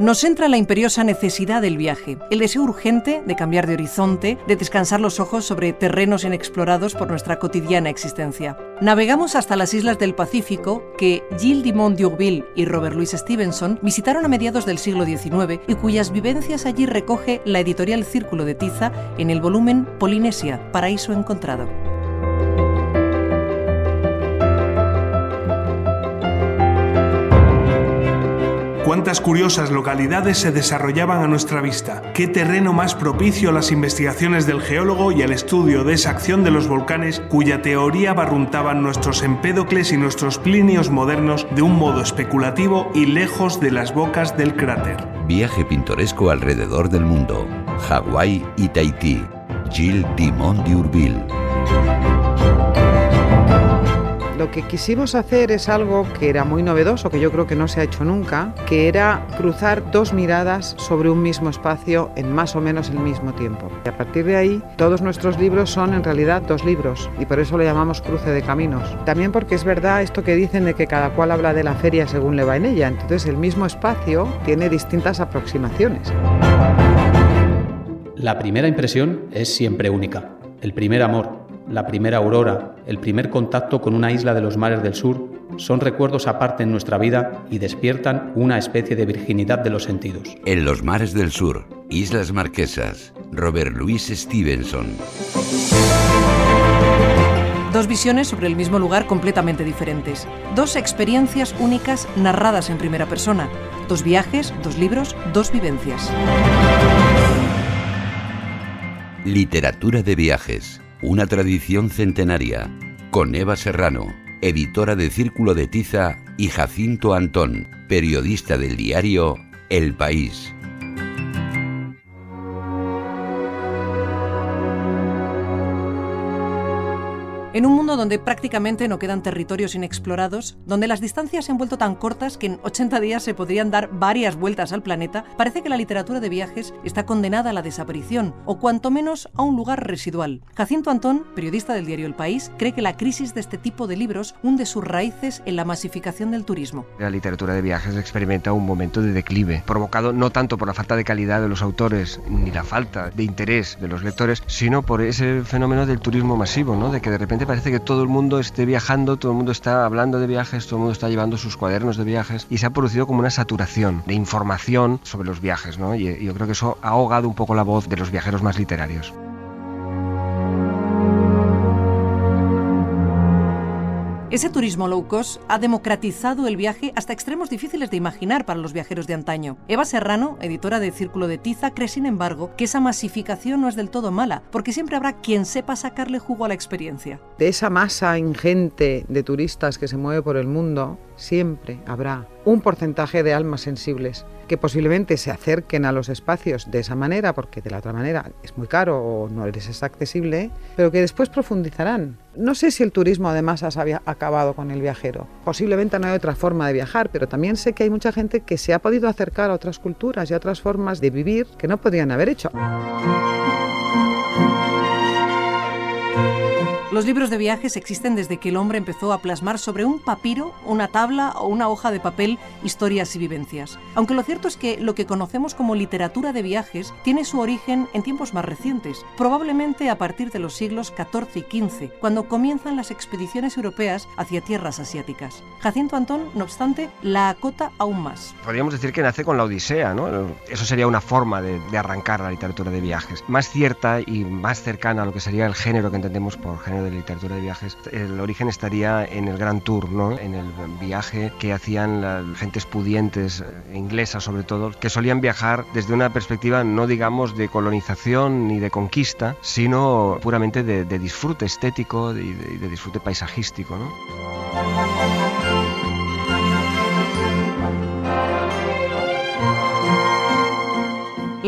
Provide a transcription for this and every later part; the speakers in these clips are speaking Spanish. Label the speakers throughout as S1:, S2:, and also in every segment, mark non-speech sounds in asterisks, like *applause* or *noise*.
S1: Nos entra la imperiosa necesidad del viaje, el deseo urgente de cambiar de horizonte, de descansar los ojos sobre terrenos inexplorados por nuestra cotidiana existencia. Navegamos hasta las islas del Pacífico que Gilles Dimond d'Urville y Robert Louis Stevenson visitaron a mediados del siglo XIX y cuyas vivencias allí recoge la editorial Círculo de Tiza en el volumen Polinesia, Paraíso Encontrado.
S2: Cuántas curiosas localidades se desarrollaban a nuestra vista, qué terreno más propicio a las investigaciones del geólogo y al estudio de esa acción de los volcanes cuya teoría barruntaban nuestros Empédocles y nuestros Plinios modernos de un modo especulativo y lejos de las bocas del cráter.
S3: Viaje pintoresco alrededor del mundo. Hawái y Tahití. Gilles Dimond d'Urville.
S4: Lo que quisimos hacer es algo que era muy novedoso, que yo creo que no se ha hecho nunca, que era cruzar dos miradas sobre un mismo espacio en más o menos el mismo tiempo. Y a partir de ahí, todos nuestros libros son en realidad dos libros y por eso lo llamamos cruce de caminos. También porque es verdad esto que dicen de que cada cual habla de la feria según le va en ella, entonces el mismo espacio tiene distintas aproximaciones.
S5: La primera impresión es siempre única, el primer amor la primera aurora, el primer contacto con una isla de los mares del sur, son recuerdos aparte en nuestra vida y despiertan una especie de virginidad de los sentidos.
S3: En los mares del sur, Islas Marquesas, Robert Louis Stevenson.
S1: Dos visiones sobre el mismo lugar completamente diferentes. Dos experiencias únicas narradas en primera persona. Dos viajes, dos libros, dos vivencias.
S3: Literatura de viajes una tradición centenaria, con Eva Serrano, editora de Círculo de Tiza, y Jacinto Antón, periodista del diario El País.
S1: En un mundo donde prácticamente no quedan territorios inexplorados, donde las distancias se han vuelto tan cortas que en 80 días se podrían dar varias vueltas al planeta, parece que la literatura de viajes está condenada a la desaparición, o cuanto menos a un lugar residual. Jacinto Antón, periodista del diario El País, cree que la crisis de este tipo de libros hunde sus raíces en la masificación del turismo.
S6: La literatura de viajes experimenta un momento de declive, provocado no tanto por la falta de calidad de los autores, ni la falta de interés de los lectores, sino por ese fenómeno del turismo masivo, ¿no? de que de repente parece que todo el mundo esté viajando, todo el mundo está hablando de viajes, todo el mundo está llevando sus cuadernos de viajes y se ha producido como una saturación de información sobre los viajes, ¿no? Y yo creo que eso ha ahogado un poco la voz de los viajeros más literarios.
S1: Ese turismo low cost ha democratizado el viaje hasta extremos difíciles de imaginar para los viajeros de antaño. Eva Serrano, editora de Círculo de Tiza, cree sin embargo que esa masificación no es del todo mala, porque siempre habrá quien sepa sacarle jugo a la experiencia.
S4: De esa masa ingente de turistas que se mueve por el mundo, siempre habrá un porcentaje de almas sensibles que posiblemente se acerquen a los espacios de esa manera, porque de la otra manera es muy caro o no les es accesible, pero que después profundizarán. No sé si el turismo además ha acabado con el viajero. Posiblemente no hay otra forma de viajar, pero también sé que hay mucha gente que se ha podido acercar a otras culturas y a otras formas de vivir que no podían haber hecho.
S1: Los libros de viajes existen desde que el hombre empezó a plasmar sobre un papiro, una tabla o una hoja de papel historias y vivencias. Aunque lo cierto es que lo que conocemos como literatura de viajes tiene su origen en tiempos más recientes, probablemente a partir de los siglos XIV y XV, cuando comienzan las expediciones europeas hacia tierras asiáticas. Jacinto Antón, no obstante, la acota aún más.
S6: Podríamos decir que nace con la Odisea, ¿no? Eso sería una forma de, arrancar la literatura de viajes. Más cierta y más cercana a lo que sería el género que entendemos por género de literatura de viajes, el origen estaría en el Gran Tour, ¿no? en el viaje que hacían las gentes pudientes, eh, inglesas sobre todo, que solían viajar desde una perspectiva no digamos de colonización ni de conquista, sino puramente de, disfrute estético y de, de, disfrute paisajístico. ¿no?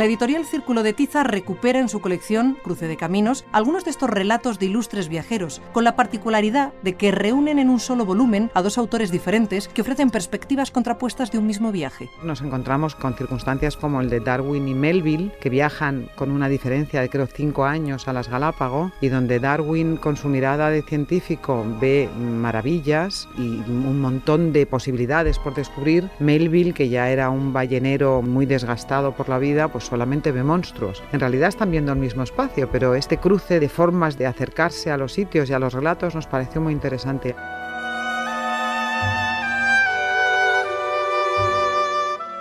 S1: La editorial Círculo de Tiza recupera en su colección Cruce de Caminos algunos de estos relatos de ilustres viajeros, con la particularidad de que reúnen en un solo volumen a dos autores diferentes que ofrecen perspectivas contrapuestas de un mismo viaje.
S4: Nos encontramos con circunstancias como el de Darwin y Melville, que viajan con una diferencia de creo cinco años a las Galápagos, y donde Darwin con su mirada de científico ve maravillas y un montón de posibilidades por descubrir. Melville, que ya era un ballenero muy desgastado por la vida, pues solamente ve monstruos. En realidad están viendo el mismo espacio, pero este cruce de formas de acercarse a los sitios y a los relatos nos pareció muy interesante.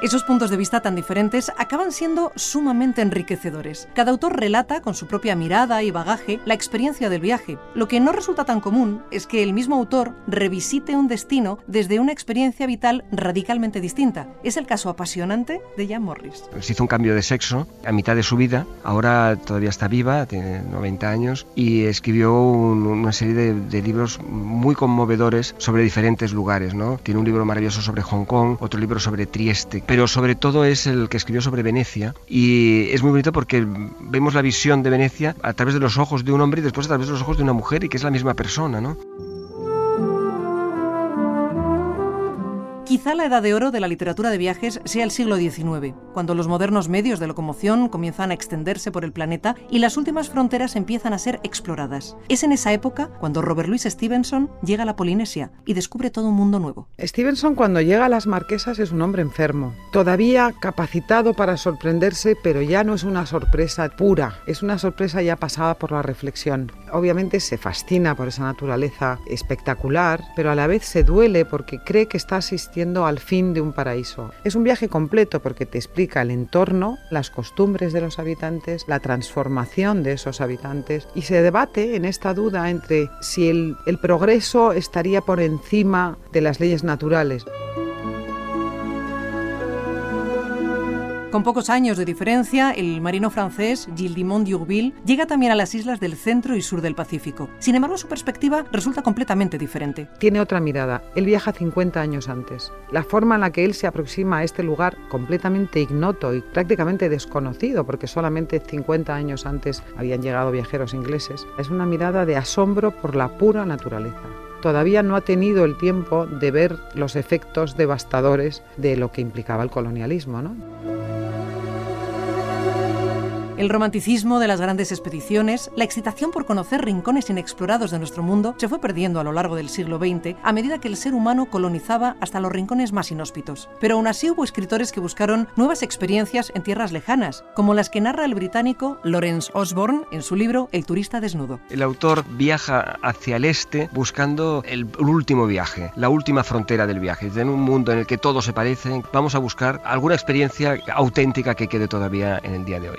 S1: Esos puntos de vista tan diferentes acaban siendo sumamente enriquecedores. Cada autor relata con su propia mirada y bagaje la experiencia del viaje. Lo que no resulta tan común es que el mismo autor revisite un destino desde una experiencia vital radicalmente distinta. Es el caso apasionante de Jan Morris.
S6: Se hizo un cambio de sexo a mitad de su vida, ahora todavía está viva, tiene 90 años, y escribió una serie de, de libros muy conmovedores sobre diferentes lugares. ¿no? Tiene un libro maravilloso sobre Hong Kong, otro libro sobre Trieste pero sobre todo es el que escribió sobre Venecia y es muy bonito porque vemos la visión de Venecia a través de los ojos de un hombre y después a través de los ojos de una mujer y que es la misma persona, ¿no?
S1: Quizá la edad de oro de la literatura de viajes sea el siglo XIX, cuando los modernos medios de locomoción comienzan a extenderse por el planeta y las últimas fronteras empiezan a ser exploradas. Es en esa época cuando Robert Louis Stevenson llega a la Polinesia y descubre todo un mundo nuevo.
S4: Stevenson cuando llega a las Marquesas es un hombre enfermo, todavía capacitado para sorprenderse, pero ya no es una sorpresa pura, es una sorpresa ya pasada por la reflexión. Obviamente se fascina por esa naturaleza espectacular, pero a la vez se duele porque cree que está asistiendo al fin de un paraíso. Es un viaje completo porque te explica el entorno, las costumbres de los habitantes, la transformación de esos habitantes y se debate en esta duda entre si el, progreso estaría por encima de las leyes naturales.
S1: Con pocos años de diferencia, el marino francés Gilles Dimond d'Urville llega también a las islas del centro y sur del Pacífico. Sin embargo, su perspectiva resulta completamente diferente.
S4: Tiene otra mirada. Él viaja 50 años antes. La forma en la que él se aproxima a este lugar completamente ignoto y prácticamente desconocido, porque solamente 50 años antes habían llegado viajeros ingleses, es una mirada de asombro por la pura naturaleza todavía no ha tenido el tiempo de ver los efectos devastadores de lo que implicaba el colonialismo. ¿no?
S1: El romanticismo de las grandes expediciones, la excitación por conocer rincones inexplorados de nuestro mundo se fue perdiendo a lo largo del siglo XX a medida que el ser humano colonizaba hasta los rincones más inhóspitos. Pero aún así hubo escritores que buscaron nuevas experiencias en tierras lejanas, como las que narra el británico Lawrence Osborne en su libro El turista desnudo.
S6: El autor viaja hacia el este buscando el último viaje, la última frontera del viaje. En un mundo en el que todo se parece, vamos a buscar alguna experiencia auténtica que quede todavía en el día de hoy.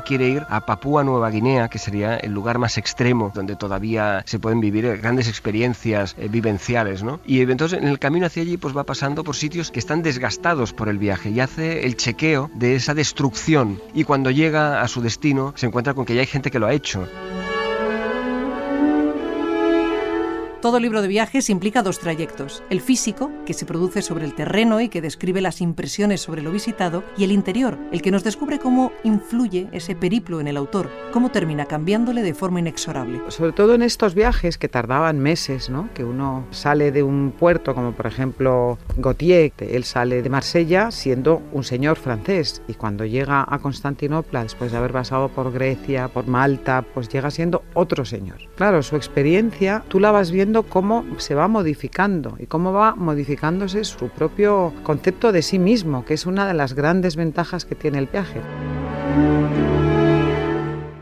S6: Quiere ir a Papúa Nueva Guinea, que sería el lugar más extremo donde todavía se pueden vivir grandes experiencias eh, vivenciales, ¿no? Y entonces en el camino hacia allí pues va pasando por sitios que están desgastados por el viaje y hace el chequeo de esa destrucción y cuando llega a su destino se encuentra con que ya hay gente que lo ha hecho.
S1: Todo libro de viajes implica dos trayectos, el físico, que se produce sobre el terreno y que describe las impresiones sobre lo visitado, y el interior, el que nos descubre cómo influye ese periplo en el autor, cómo termina cambiándole de forma inexorable.
S4: Sobre todo en estos viajes que tardaban meses, ¿no? que uno sale de un puerto como por ejemplo Gautier, él sale de Marsella siendo un señor francés y cuando llega a Constantinopla, después de haber pasado por Grecia, por Malta, pues llega siendo otro señor. Claro, su experiencia tú la vas viendo cómo se va modificando y cómo va modificándose su propio concepto de sí mismo, que es una de las grandes ventajas que tiene el viaje.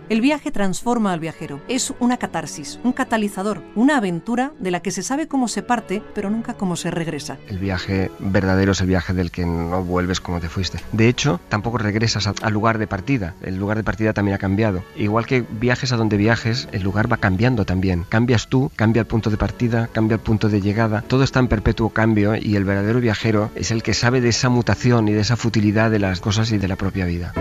S1: El viaje transforma al viajero. Es una catarsis, un catalizador, una aventura de la que se sabe cómo se parte, pero nunca cómo se regresa.
S6: El viaje verdadero es el viaje del que no vuelves como te fuiste. De hecho, tampoco regresas al lugar de partida. El lugar de partida también ha cambiado. Igual que viajes a donde viajes, el lugar va cambiando también. Cambias tú, cambia el punto de partida, cambia el punto de llegada. Todo está en perpetuo cambio y el verdadero viajero es el que sabe de esa mutación y de esa futilidad de las cosas y de la propia vida.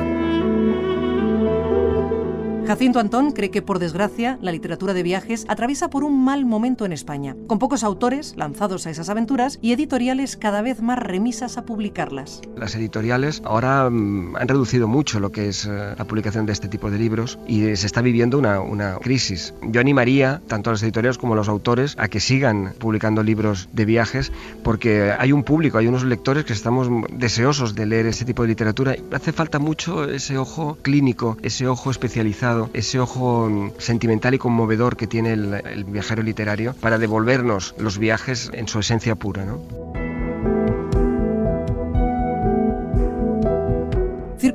S1: Jacinto Antón cree que, por desgracia, la literatura de viajes atraviesa por un mal momento en España, con pocos autores lanzados a esas aventuras y editoriales cada vez más remisas a publicarlas.
S6: Las editoriales ahora mm, han reducido mucho lo que es eh, la publicación de este tipo de libros y se está viviendo una, crisis. Yo animaría tanto a las editoriales como a los autores a que sigan publicando libros de viajes porque hay un público, hay unos lectores que estamos deseosos de leer este tipo de literatura. Hace falta mucho ese ojo clínico, ese ojo especializado, ese ojo sentimental y conmovedor que tiene el, el viajero literario para devolvernos los viajes en su esencia pura. ¿no?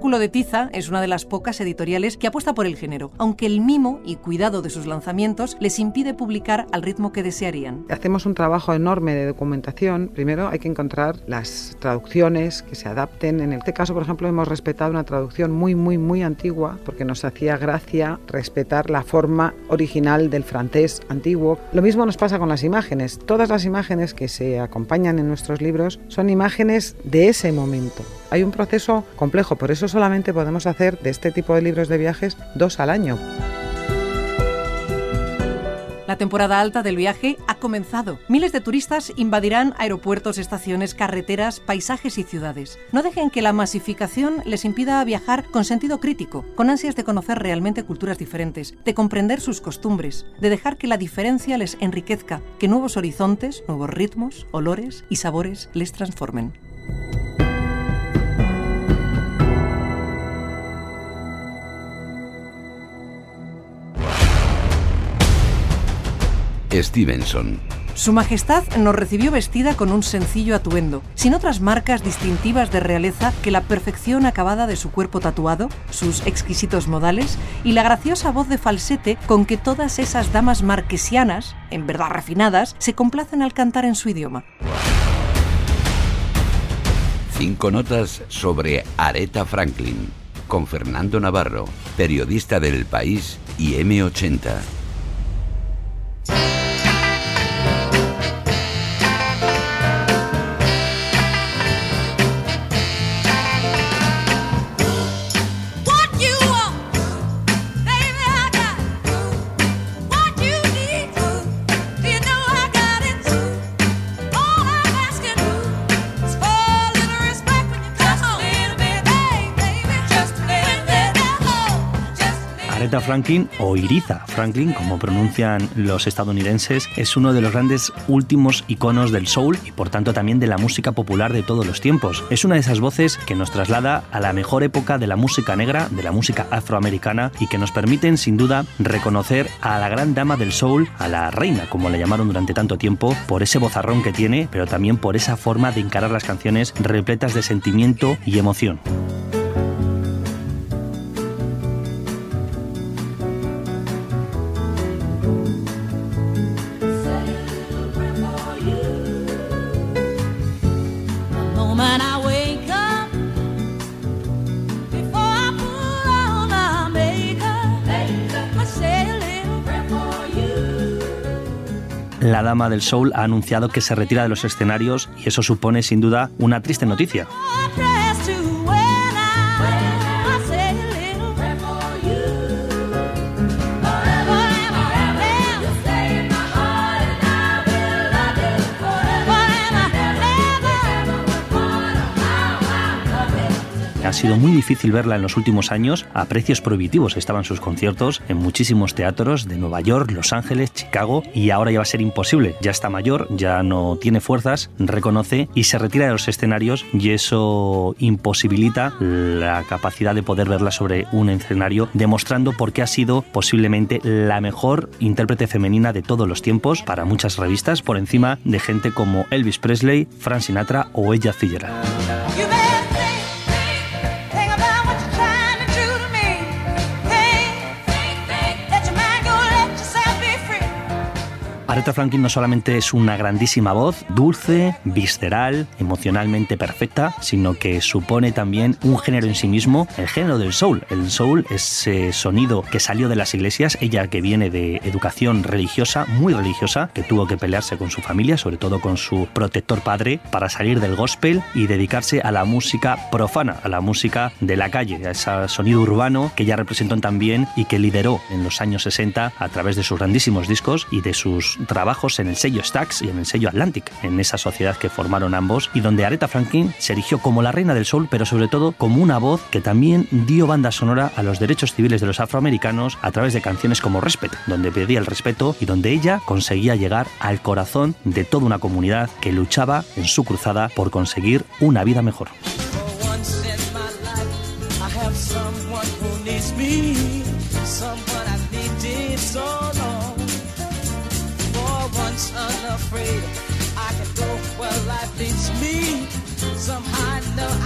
S1: Círculo de Tiza es una de las pocas editoriales que apuesta por el género, aunque el mimo y cuidado de sus lanzamientos les impide publicar al ritmo que desearían.
S4: Hacemos un trabajo enorme de documentación. Primero hay que encontrar las traducciones que se adapten. En este caso, por ejemplo, hemos respetado una traducción muy, muy, muy antigua porque nos hacía gracia respetar la forma original del francés antiguo. Lo mismo nos pasa con las imágenes. Todas las imágenes que se acompañan en nuestros libros son imágenes de ese momento. Hay un proceso complejo, por eso solamente podemos hacer de este tipo de libros de viajes dos al año.
S1: La temporada alta del viaje ha comenzado. Miles de turistas invadirán aeropuertos, estaciones, carreteras, paisajes y ciudades. No dejen que la masificación les impida viajar con sentido crítico, con ansias de conocer realmente culturas diferentes, de comprender sus costumbres, de dejar que la diferencia les enriquezca, que nuevos horizontes, nuevos ritmos, olores y sabores les transformen.
S3: Stevenson.
S1: Su Majestad nos recibió vestida con un sencillo atuendo, sin otras marcas distintivas de realeza que la perfección acabada de su cuerpo tatuado, sus exquisitos modales y la graciosa voz de falsete con que todas esas damas marquesianas, en verdad refinadas, se complacen al cantar en su idioma.
S3: Cinco notas sobre Aretha Franklin, con Fernando Navarro, periodista del País y M80.
S7: Aretha Franklin o Iriza Franklin, como pronuncian los estadounidenses, es uno de los grandes últimos iconos del soul y por tanto también de la música popular de todos los tiempos. Es una de esas voces que nos traslada a la mejor época de la música negra, de la música afroamericana y que nos permiten sin duda reconocer a la gran dama del soul, a la reina, como la llamaron durante tanto tiempo, por ese bozarrón que tiene, pero también por esa forma de encarar las canciones repletas de sentimiento y emoción. Del soul ha anunciado que se retira de los escenarios y eso supone sin duda una triste noticia. Ha sido muy difícil verla en los últimos años. A precios prohibitivos estaban sus conciertos en muchísimos teatros de Nueva York, Los Ángeles, Chicago y ahora ya va a ser imposible. Ya está mayor, ya no tiene fuerzas, reconoce y se retira de los escenarios y eso imposibilita la capacidad de poder verla sobre un escenario, demostrando por qué ha sido posiblemente la mejor intérprete femenina de todos los tiempos para muchas revistas, por encima de gente como Elvis Presley, Frank Sinatra o Ella Fitzgerald. Aretha Franklin no solamente es una grandísima voz, dulce, visceral, emocionalmente perfecta, sino que supone también un género en sí mismo, el género del soul. El soul, ese sonido que salió de las iglesias, ella que viene de educación religiosa, muy religiosa, que tuvo que pelearse con su familia, sobre todo con su protector padre, para salir del gospel y dedicarse a la música profana, a la música de la calle, a ese sonido urbano que ella representó también y que lideró en los años 60 a través de sus grandísimos discos y de sus trabajos en el sello Stax y en el sello Atlantic, en esa sociedad que formaron ambos y donde Aretha Franklin se erigió como la reina del soul, pero sobre todo como una voz que también dio banda sonora a los derechos civiles de los afroamericanos a través de canciones como Respect, donde pedía el respeto y donde ella conseguía llegar al corazón de toda una comunidad que luchaba en su cruzada por conseguir una vida mejor.
S8: afraid I can go where life leads me. Somehow I know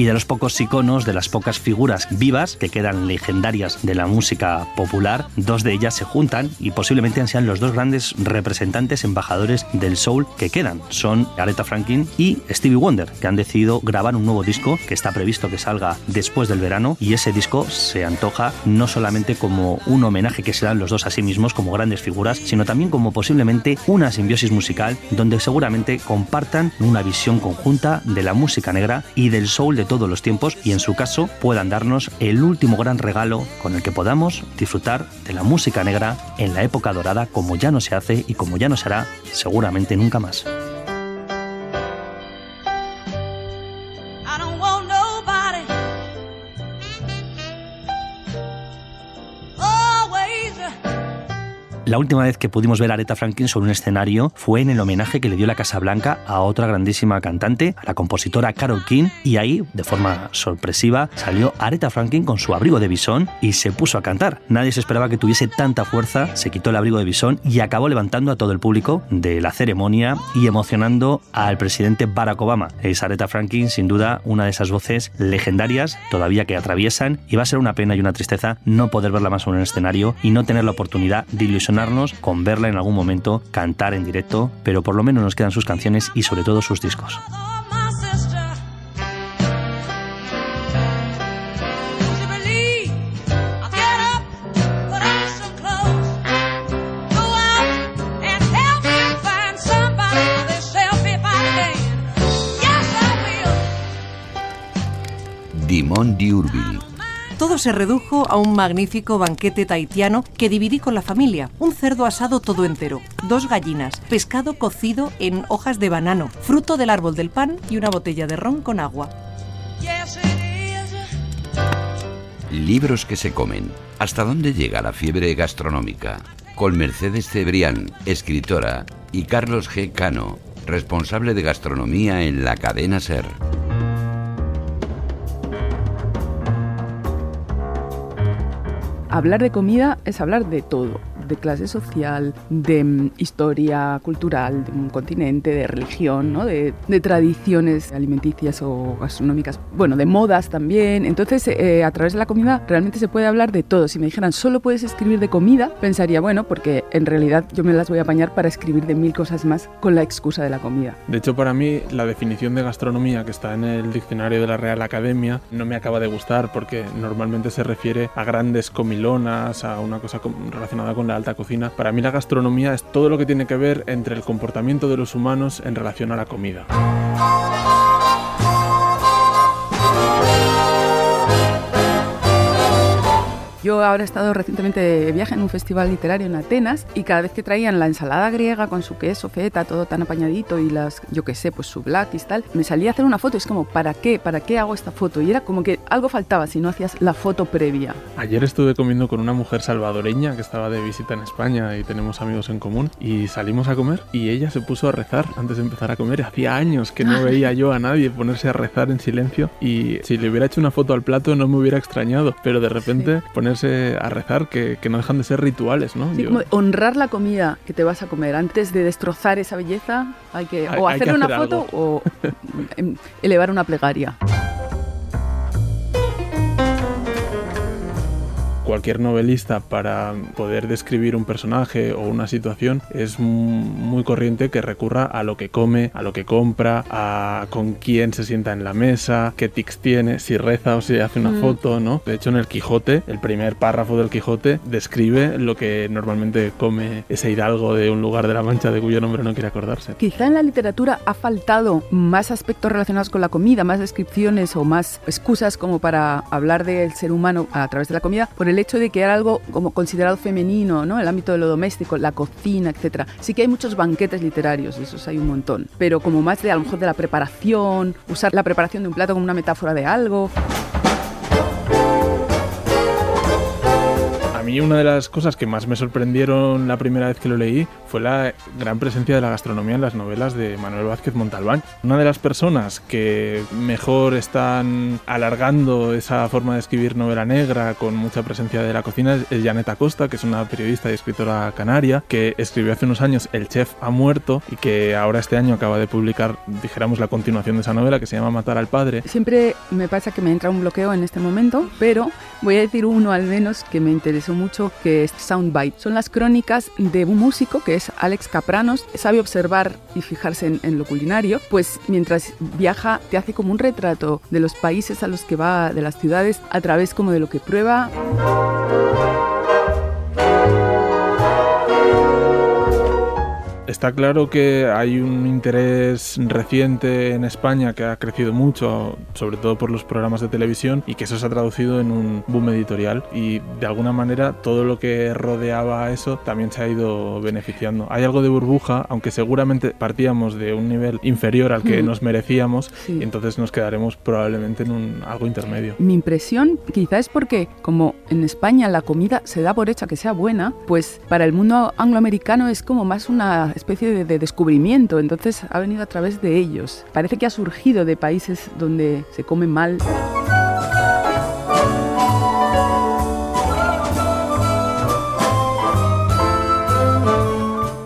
S7: y de los pocos iconos, de las pocas figuras vivas que quedan legendarias de la música popular, dos de ellas se juntan y posiblemente sean los dos grandes representantes, embajadores del soul que quedan. Son Aretha Franklin y Stevie Wonder, que han decidido grabar un nuevo disco que está previsto que salga después del verano y ese disco se antoja no solamente como un homenaje que se dan los dos a sí mismos como grandes figuras, sino también como posiblemente una simbiosis musical donde seguramente compartan una visión conjunta de la música negra y del soul de todos los tiempos y en su caso puedan darnos el último gran regalo con el que podamos disfrutar de la música negra en la época dorada como ya no se hace y como ya no se hará seguramente nunca más. La última vez que pudimos ver a Aretha Franklin sobre un escenario fue en el homenaje que le dio la Casa Blanca a otra grandísima cantante, a la compositora Carol King, y ahí, de forma sorpresiva, salió Aretha Franklin con su abrigo de bisón y se puso a cantar. Nadie se esperaba que tuviese tanta fuerza, se quitó el abrigo de bisón y acabó levantando a todo el público de la ceremonia y emocionando al presidente Barack Obama. Es Aretha Franklin, sin duda, una de esas voces legendarias todavía que atraviesan y va a ser una pena y una tristeza no poder verla más en un escenario y no tener la oportunidad de ilusionar con verla en algún momento cantar en directo, pero por lo menos nos quedan sus canciones y sobre todo sus discos.
S3: Dimon Diurbil
S1: todo se redujo a un magnífico banquete taitiano que dividí con la familia. Un cerdo asado todo entero, dos gallinas, pescado cocido en hojas de banano, fruto del árbol del pan y una botella de ron con agua.
S3: Libros que se comen. ¿Hasta dónde llega la fiebre gastronómica? Con Mercedes Cebrián, escritora, y Carlos G. Cano, responsable de gastronomía en la cadena Ser.
S9: Hablar de comida es hablar de todo de clase social, de mm, historia cultural de un continente, de religión, ¿no? de, tradiciones alimenticias o gastronómicas, bueno, de modas también. Entonces, eh, a través de la comida realmente se puede hablar de todo. Si me dijeran solo puedes escribir de comida, pensaría, bueno, porque en realidad yo me las voy a apañar para escribir de mil cosas más con la excusa de la comida.
S10: De hecho, para mí, la definición de gastronomía que está en el diccionario de la Real Academia no me acaba de gustar porque normalmente se refiere a grandes comilonas, a una cosa relacionada con la cocina, para mí la gastronomía es todo lo que tiene que ver entre el comportamiento de los humanos en relación a la comida.
S9: Yo ahora he estado recientemente de viaje en un festival literario en Atenas y cada vez que traían la ensalada griega con su queso, feta, todo tan apañadito y las, yo qué sé, pues su black y tal, me salía a hacer una foto. Es como, ¿para qué? ¿Para qué hago esta foto? Y era como que algo faltaba si no hacías la foto previa.
S10: Ayer estuve comiendo con una mujer salvadoreña que estaba de visita en España y tenemos amigos en común y salimos a comer y ella se puso a rezar antes de empezar a comer. Hacía años que no *laughs* veía yo a nadie ponerse a rezar en silencio y si le hubiera hecho una foto al plato no me hubiera extrañado, pero de repente poner a rezar que, no dejan de ser rituales, ¿no?
S9: honrar la comida que te vas a comer antes de destrozar esa belleza, hay que o hacer una foto o em, elevar una plegaria.
S10: Cualquier novelista para poder describir un personaje o una situación es muy corriente que recurra a lo que come, a lo que compra, a con quién se sienta en la mesa, qué tics tiene, si reza o si hace una mm. foto, ¿no? De hecho, en el Quijote, el primer párrafo del Quijote describe lo que normalmente come ese hidalgo de un lugar de la Mancha de cuyo nombre no quiere acordarse.
S9: Quizá en la literatura ha faltado más aspectos relacionados con la comida, más descripciones o más excusas como para hablar del ser humano a través de la comida, por el hecho de que era algo como considerado femenino, ¿no? El ámbito de lo doméstico, la cocina, etcétera. Sí que hay muchos banquetes literarios, esos hay un montón, pero como más de a lo mejor de la preparación, usar la preparación de un plato como una metáfora de algo.
S10: Mí una de las cosas que más me sorprendieron la primera vez que lo leí fue la gran presencia de la gastronomía en las novelas de Manuel Vázquez Montalbán. Una de las personas que mejor están alargando esa forma de escribir novela negra con mucha presencia de la cocina es Janet Acosta, que es una periodista y escritora canaria que escribió hace unos años El chef ha muerto y que ahora este año acaba de publicar, dijéramos, la continuación de esa novela que se llama Matar al padre.
S9: Siempre me pasa que me entra un bloqueo en este momento, pero voy a decir uno al menos que me interesó mucho, que es Soundbite. Son las crónicas de un músico que es Alex Capranos, sabe observar y fijarse en, lo culinario, pues mientras viaja te hace como un retrato de los países a los que va, de las ciudades, a través como de lo que prueba.
S10: Está claro que hay un interés reciente en España que ha crecido mucho, sobre todo por los programas de televisión, y que eso se ha traducido en un boom editorial. Y de alguna manera todo lo que rodeaba a eso también se ha ido beneficiando. Hay algo de burbuja, aunque seguramente partíamos de un nivel inferior al que nos merecíamos, y entonces nos quedaremos probablemente en un, algo intermedio.
S9: Mi impresión quizá es porque como en España la comida se da por hecha que sea buena, pues para el mundo angloamericano es como más una especie de, descubrimiento, entonces ha venido a través de ellos. Parece que ha surgido de países donde se come mal.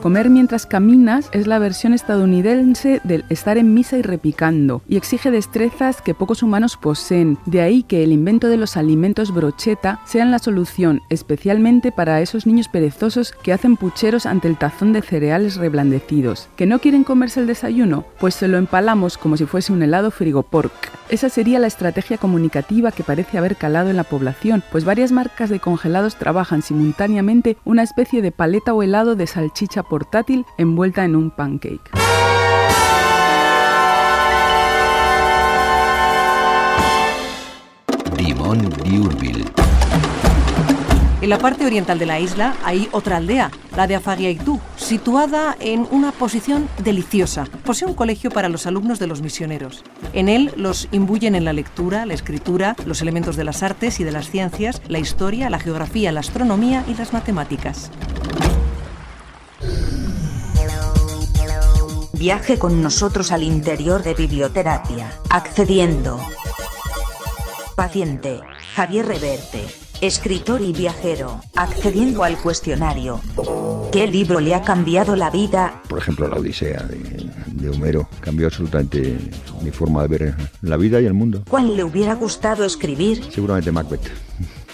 S9: Comer mientras caminas es la versión estadounidense del estar en misa y repicando, y exige destrezas que pocos humanos poseen, de ahí que el invento de los alimentos brocheta sean la solución, especialmente para esos niños perezosos que hacen pucheros ante el tazón de cereales reblandecidos. ¿Que no quieren comerse el desayuno? Pues se lo empalamos como si fuese un helado frigopork. Esa sería la estrategia comunicativa que parece haber calado en la población, pues varias marcas de congelados trabajan simultáneamente una especie de paleta o helado de salchicha portátil envuelta en un pancake.
S3: Dimon Diurbil
S1: en la parte oriental de la isla hay otra aldea, la de Afagiaitú, situada en una posición deliciosa. Posee un colegio para los alumnos de los misioneros. En él los imbuyen en la lectura, la escritura, los elementos de las artes y de las ciencias, la historia, la geografía, la astronomía y las matemáticas.
S11: Viaje con nosotros al interior de biblioterapia, accediendo. Paciente, Javier Reverte escritor y viajero, accediendo al cuestionario. ¿Qué libro le ha cambiado la vida?
S12: Por ejemplo, la Odisea de, de Homero cambió absolutamente mi forma de ver la vida y el mundo.
S11: ¿Cuál le hubiera gustado escribir?
S12: Seguramente Macbeth.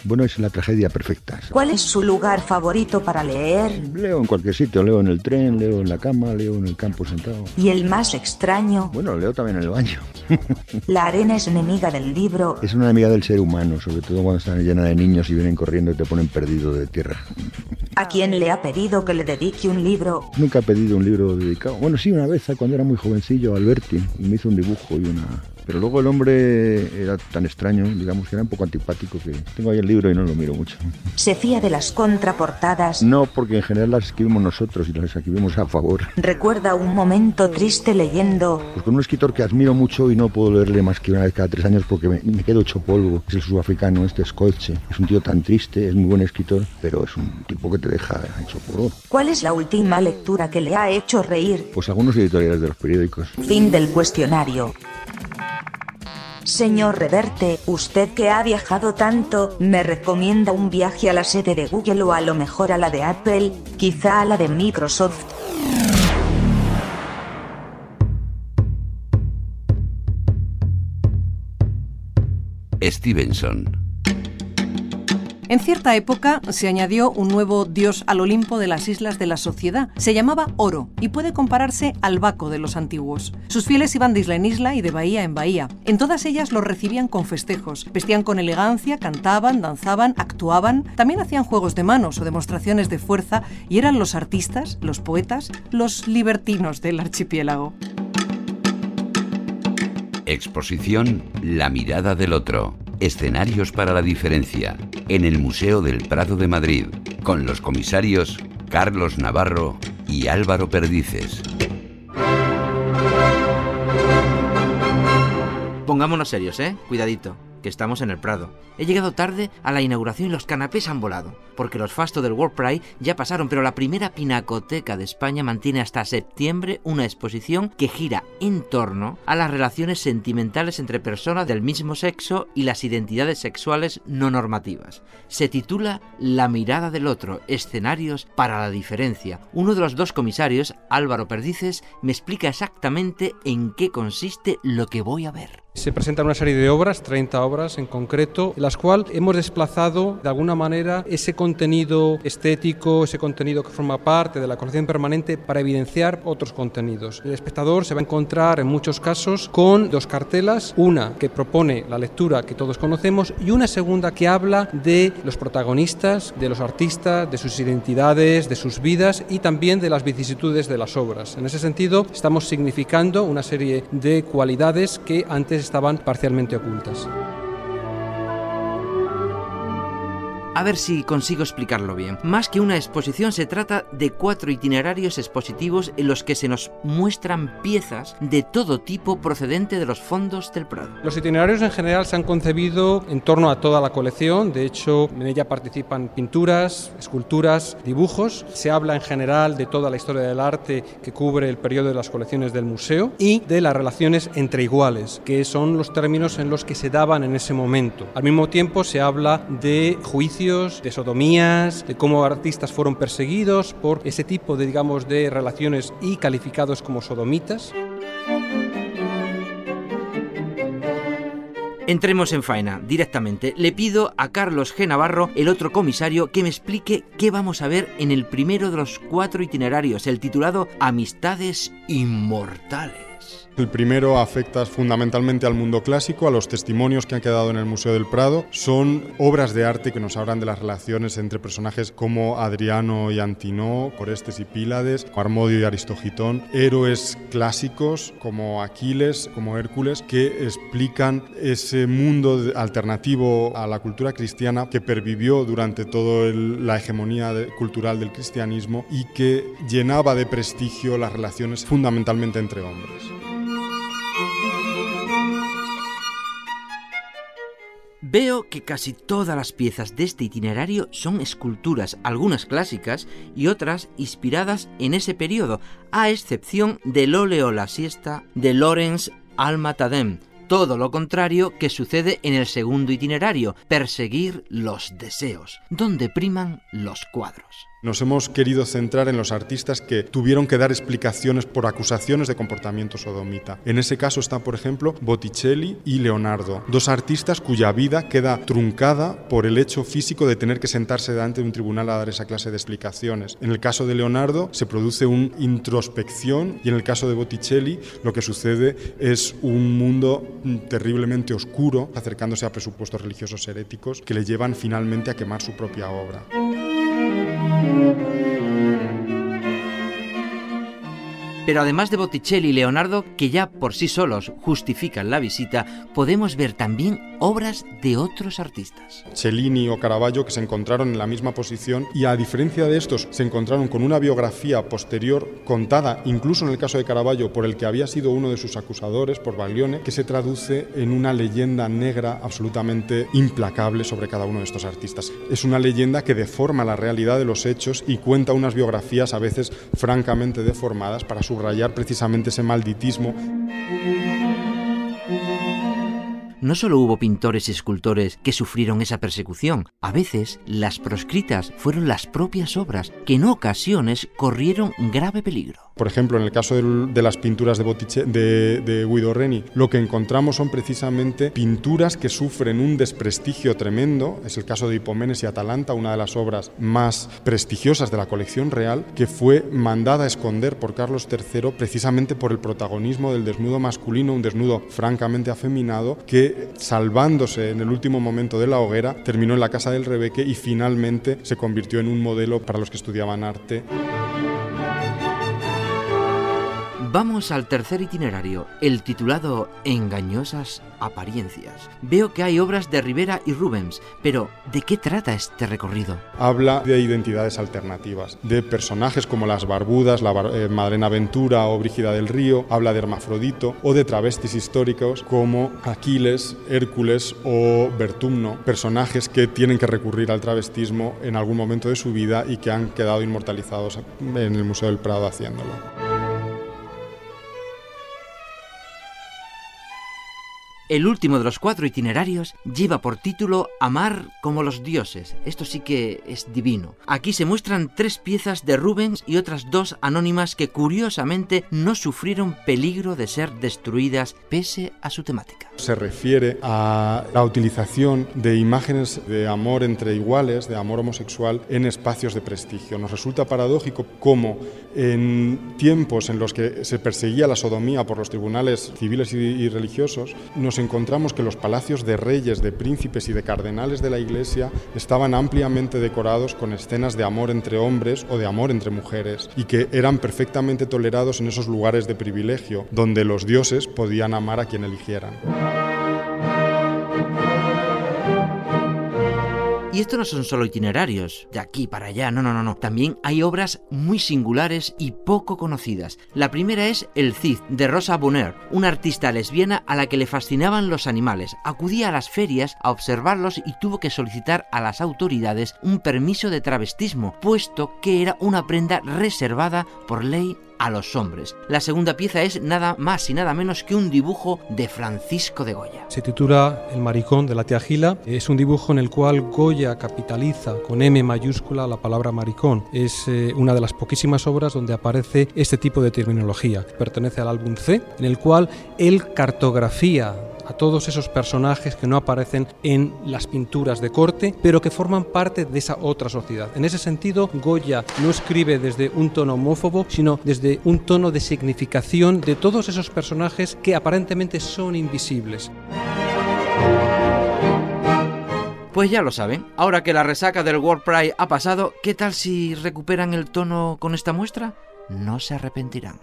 S12: Bueno, es la tragedia perfecta.
S11: ¿Cuál es su lugar favorito para leer?
S12: Leo en cualquier sitio, leo en el tren, leo en la cama, leo en el campo sentado.
S11: ¿Y el más extraño?
S12: Bueno, leo también en el baño. *laughs*
S11: la arena es enemiga del libro.
S12: Es una enemiga del ser humano, sobre todo cuando está llena de niños y vienen corriendo y te ponen perdido de tierra.
S11: ¿A quién le ha pedido que le dedique un libro?
S12: Nunca he pedido un libro dedicado. Bueno, sí, una vez, cuando era muy jovencillo, Alberti, y me hizo un dibujo y una, pero luego el hombre era tan extraño, digamos que era un poco antipático que tengo ahí el libro y no lo miro mucho.
S11: ¿Se fía de las contraportadas?
S12: No, porque en general las escribimos nosotros y las escribimos a favor.
S11: ¿Recuerda un momento triste leyendo?
S12: Pues con un escritor que admiro mucho y no puedo leerle más que una vez cada tres años porque me, quedo hecho polvo. Es el sudafricano, este Scotche. Es un tío tan triste, es muy buen escritor, pero es un tipo que te deja hecho polvo.
S11: ¿Cuál es la última lectura que le ha hecho reír?
S12: Pues algunos editoriales de los periódicos.
S11: Fin del cuestionario. Señor Reverte, usted que ha viajado tanto, ¿me recomienda un viaje a la sede de Google o a lo mejor a la de Apple, quizá a la de Microsoft?
S3: Stevenson
S1: En cierta época se añadió un nuevo dios al Olimpo de las islas de la sociedad. Se llamaba Oro y puede compararse al Baco de los antiguos. Sus fieles iban de isla en isla y de bahía en bahía. En todas ellas los recibían con festejos. Vestían con elegancia, cantaban, danzaban, actuaban. También hacían juegos de manos o demostraciones de fuerza y eran los artistas, los poetas, los libertinos del archipiélago.
S3: Exposición La mirada del otro. Escenarios para la diferencia. En el Museo del Prado de Madrid. Con los comisarios Carlos Navarro y Álvaro Perdices.
S13: Pongámonos serios, ¿eh? Cuidadito que estamos en el Prado. He llegado tarde a la inauguración y los canapés han volado, porque los fastos del World Pride ya pasaron, pero la primera pinacoteca de España mantiene hasta septiembre una exposición que gira en torno a las relaciones sentimentales entre personas del mismo sexo y las identidades sexuales no normativas. Se titula La mirada del otro, escenarios para la diferencia. Uno de los dos comisarios, Álvaro Perdices, me explica exactamente en qué consiste lo que voy a ver.
S14: Se presentan una serie de obras, 30 obras en concreto, en las cuales hemos desplazado de alguna manera ese contenido estético, ese contenido que forma parte de la colección permanente para evidenciar otros contenidos. El espectador se va a encontrar en muchos casos con dos cartelas, una que propone la lectura que todos conocemos y una segunda que habla de los protagonistas, de los artistas, de sus identidades, de sus vidas y también de las vicisitudes de las obras. En ese sentido, estamos significando una serie de cualidades que antes estaban parcialmente ocultas.
S13: A ver si consigo explicarlo bien. Más que una exposición, se trata de cuatro itinerarios expositivos en los que se nos muestran piezas de todo tipo procedente de los fondos del Prado.
S14: Los itinerarios en general se han concebido en torno a toda la colección, de hecho en ella participan pinturas, esculturas, dibujos, se habla en general de toda la historia del arte que cubre el periodo de las colecciones del museo y de las relaciones entre iguales, que son los términos en los que se daban en ese momento. Al mismo tiempo se habla de de sodomías, de cómo artistas fueron perseguidos por ese tipo de, digamos, de relaciones y calificados como sodomitas.
S13: Entremos en faena directamente. Le pido a Carlos G. Navarro, el otro comisario, que me explique qué vamos a ver en el primero de los cuatro itinerarios, el titulado Amistades Inmortales.
S15: El primero afecta fundamentalmente al mundo clásico, a los testimonios que han quedado en el Museo del Prado. Son obras de arte que nos hablan de las relaciones entre personajes como Adriano y Antinó, Orestes y Pílades, Armodio y Aristogitón, héroes clásicos como Aquiles, como Hércules, que explican ese mundo alternativo a la cultura cristiana que pervivió durante toda la hegemonía cultural del cristianismo y que llenaba de prestigio las relaciones fundamentalmente entre hombres.
S13: Veo que casi todas las piezas de este itinerario son esculturas, algunas clásicas y otras inspiradas en ese periodo, a excepción del óleo La siesta de Lorenz Almatadem, todo lo contrario que sucede en el segundo itinerario, perseguir los deseos, donde priman los cuadros.
S15: Nos hemos querido centrar en los artistas que tuvieron que dar explicaciones por acusaciones de comportamiento sodomita. En ese caso están, por ejemplo, Botticelli y Leonardo, dos artistas cuya vida queda truncada por el hecho físico de tener que sentarse delante de un tribunal a dar esa clase de explicaciones. En el caso de Leonardo se produce una introspección y en el caso de Botticelli lo que sucede es un mundo terriblemente oscuro acercándose a presupuestos religiosos heréticos que le llevan finalmente a quemar su propia obra. Thank you.
S13: Pero además de Botticelli y Leonardo, que ya por sí solos justifican la visita, podemos ver también obras de otros artistas.
S15: Cellini o Caravaggio que se encontraron en la misma posición y a diferencia de estos se encontraron con una biografía posterior contada, incluso en el caso de Caravaggio, por el que había sido uno de sus acusadores, por Baglione, que se traduce en una leyenda negra absolutamente implacable sobre cada uno de estos artistas. Es una leyenda que deforma la realidad de los hechos y cuenta unas biografías a veces francamente deformadas para subrayar precisamente ese malditismo.
S13: No solo hubo pintores y escultores que sufrieron esa persecución, a veces las proscritas fueron las propias obras que en ocasiones corrieron grave peligro.
S15: Por ejemplo, en el caso de las pinturas de, de, de Guido Reni, lo que encontramos son precisamente pinturas que sufren un desprestigio tremendo. Es el caso de Hipomenes y Atalanta, una de las obras más prestigiosas de la colección real, que fue mandada a esconder por Carlos III precisamente por el protagonismo del desnudo masculino, un desnudo francamente afeminado, que salvándose en el último momento de la hoguera, terminó en la casa del Rebeque y finalmente se convirtió en un modelo para los que estudiaban arte.
S13: Vamos al tercer itinerario, el titulado Engañosas apariencias. Veo que hay obras de Rivera y Rubens, pero ¿de qué trata este recorrido?
S15: Habla de identidades alternativas, de personajes como las Barbudas, la eh, Madrena Ventura o Brígida del Río, habla de Hermafrodito, o de travestis históricos como Aquiles, Hércules o Bertumno, personajes que tienen que recurrir al travestismo en algún momento de su vida y que han quedado inmortalizados en el Museo del Prado haciéndolo.
S13: El último de los cuatro itinerarios lleva por título Amar como los dioses. Esto sí que es divino. Aquí se muestran tres piezas de Rubens y otras dos anónimas que curiosamente no sufrieron peligro de ser destruidas pese a su temática.
S15: Se refiere a la utilización de imágenes de amor entre iguales, de amor homosexual, en espacios de prestigio. Nos resulta paradójico cómo en tiempos en los que se perseguía la sodomía por los tribunales civiles y religiosos, encontramos que los palacios de reyes, de príncipes y de cardenales de la Iglesia estaban ampliamente decorados con escenas de amor entre hombres o de amor entre mujeres y que eran perfectamente tolerados en esos lugares de privilegio donde los dioses podían amar a quien eligieran.
S13: Y esto no son solo itinerarios, de aquí para allá, no, no, no, no. También hay obras muy singulares y poco conocidas. La primera es El Cid, de Rosa Bonheur, una artista lesbiana a la que le fascinaban los animales. Acudía a las ferias a observarlos y tuvo que solicitar a las autoridades un permiso de travestismo, puesto que era una prenda reservada por ley a los hombres. La segunda pieza es nada más y nada menos que un dibujo de Francisco de Goya.
S14: Se titula El maricón de la tía Gila. Es un dibujo en el cual Goya capitaliza con M mayúscula la palabra maricón. Es eh, una de las poquísimas obras donde aparece este tipo de terminología. Pertenece al álbum C, en el cual él cartografía a todos esos personajes que no aparecen en las pinturas de corte, pero que forman parte de esa otra sociedad. En ese sentido, Goya no escribe desde un tono homófobo, sino desde un tono de significación de todos esos personajes que aparentemente son invisibles.
S13: Pues ya lo saben, ahora que la resaca del World Pride ha pasado, ¿qué tal si recuperan el tono con esta muestra? No se arrepentirán.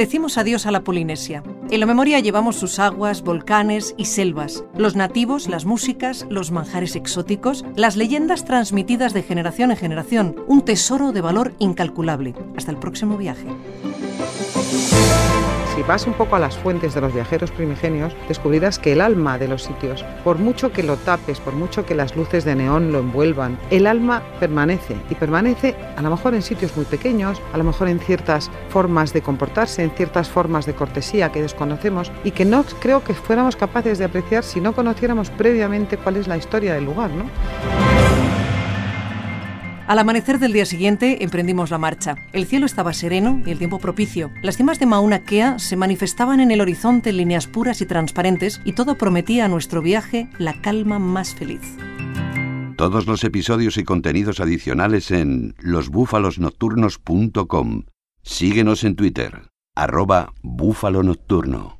S1: Decimos adiós a la Polinesia. En la memoria llevamos sus aguas, volcanes y selvas, los nativos, las músicas, los manjares exóticos, las leyendas transmitidas de generación en generación, un tesoro de valor incalculable. Hasta el próximo viaje
S4: si vas un poco a las fuentes de los viajeros primigenios, descubrirás que el alma de los sitios, por mucho que lo tapes, por mucho que las luces de neón lo envuelvan, el alma permanece y permanece a lo mejor en sitios muy pequeños, a lo mejor en ciertas formas de comportarse, en ciertas formas de cortesía que desconocemos y que no creo que fuéramos capaces de apreciar si no conociéramos previamente cuál es la historia del lugar, ¿no?
S1: Al amanecer del día siguiente emprendimos la marcha. El cielo estaba sereno y el tiempo propicio. Las cimas de Mauna Kea se manifestaban en el horizonte en líneas puras y transparentes y todo prometía a nuestro viaje la calma más feliz.
S3: Todos los episodios y contenidos adicionales en losbúfalosnocturnos.com. Síguenos en Twitter, arroba búfalo nocturno.